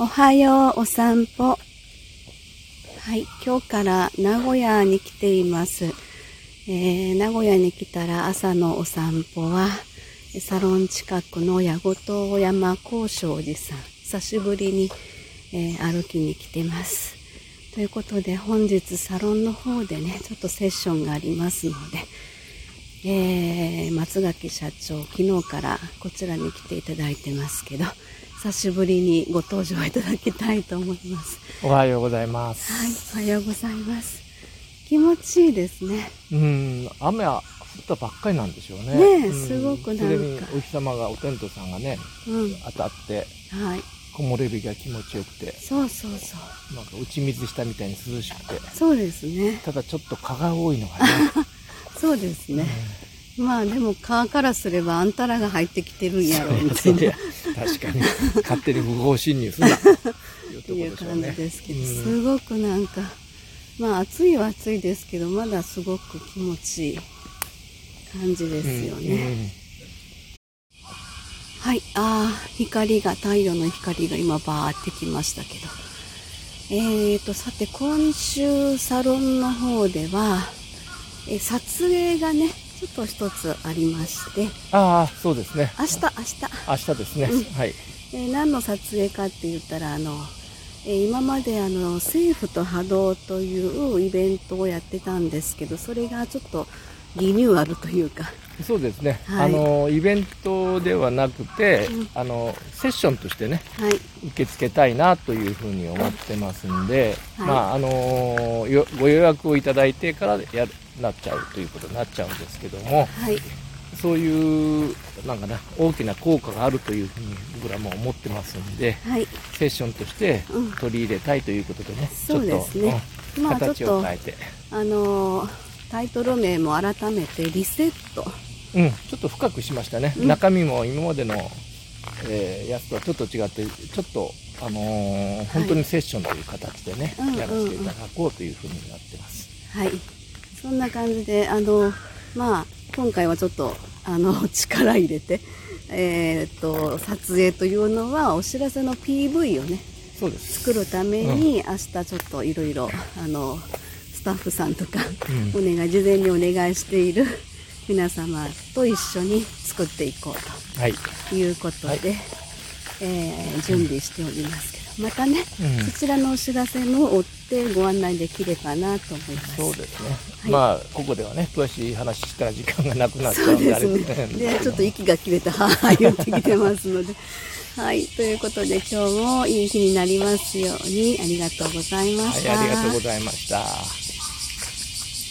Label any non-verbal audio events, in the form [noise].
おはようお散歩。はい、今日から名古屋に来ています。えー、名古屋に来たら朝のお散歩は、サロン近くの矢事山高尚寺さん、久しぶりに、えー、歩きに来てます。ということで本日サロンの方でね、ちょっとセッションがありますので、えー、松垣社長、昨日からこちらに来ていただいてますけど、久しぶりにご登場いただきたいと思います。おはようございます。はい、おはようございます。気持ちいいですね。うん、雨は降ったばっかりなんでしょうね。ね、うん、すごくなんか。お日様がお天道さんがね、うん、当たって、はい。木漏れ日が気持ちよくて。そうそうそう。なんか打ち水したみたいに涼しくて。そうですね。ただちょっと蚊が多いのがね。[laughs] そうですね。うんまあでも川からすればあんたらが入ってきてるんやろみたいな。確かに。勝手に不法侵入するな。[laughs] っていう感じですけど、すごくなんかまあ暑いは暑いですけどまだすごく気持ちいい感じですよね、うんうん、はい。ああ光が太陽の光が今バーってきましたけど。えーとさて今週サロンの方ではえ撮影がねちょっと一つありまして。ああそうですね。明日明日。明日ですね、うん、はい、えー、何の撮影かって言ったらあの、えー、今まであの政府と波動というイベントをやってたんですけどそれがちょっとリニューアルというか。そうですね、はい、あのイベントではなくて、うん、あのセッションとしてね、はい、受け付けたいなというふうに思ってますんで、はい、まああのご予約をいただいてからやるなっちゃうということになっちゃうんですけども、はい、そういうなんかな大きな効果があるというふうに僕らも思ってますんで、はい、セッションとして取り入れたいということでね、うん、ちょっと、ねうん、形を変えて、あのー、タイトル名も改めてリセット。うん、ちょっと深くしましたね、うん、中身も今までの、えー、やつとはちょっと違ってちょっとあのー、本当にセッションという形でね、やらせていただこうというふうになってます。はい。そんな感じで、あの、まあ、今回はちょっと、あの、[laughs] 力入れて、えっ、と、撮影というのは、お知らせの PV をね、そうです。作るために、明日ちょっといろいろ、あの、スタッフさんとか、お願い、事前にお願いしている [laughs] 皆様と一緒に作っていこうと、はい、いうことで、はい、えー、準備しておりますけど、またね、うん、そちらのお知らせも追ってご案内できればなと思います。そうですね。はい、まあここではね詳しい話したら時間がなくなっちゃうんであれですね。でちょっと息が切れてはあ言ってきてますので。[laughs] はい、ということで今日もいい日になりますようにありがとうございました。はい、ありがとうございました。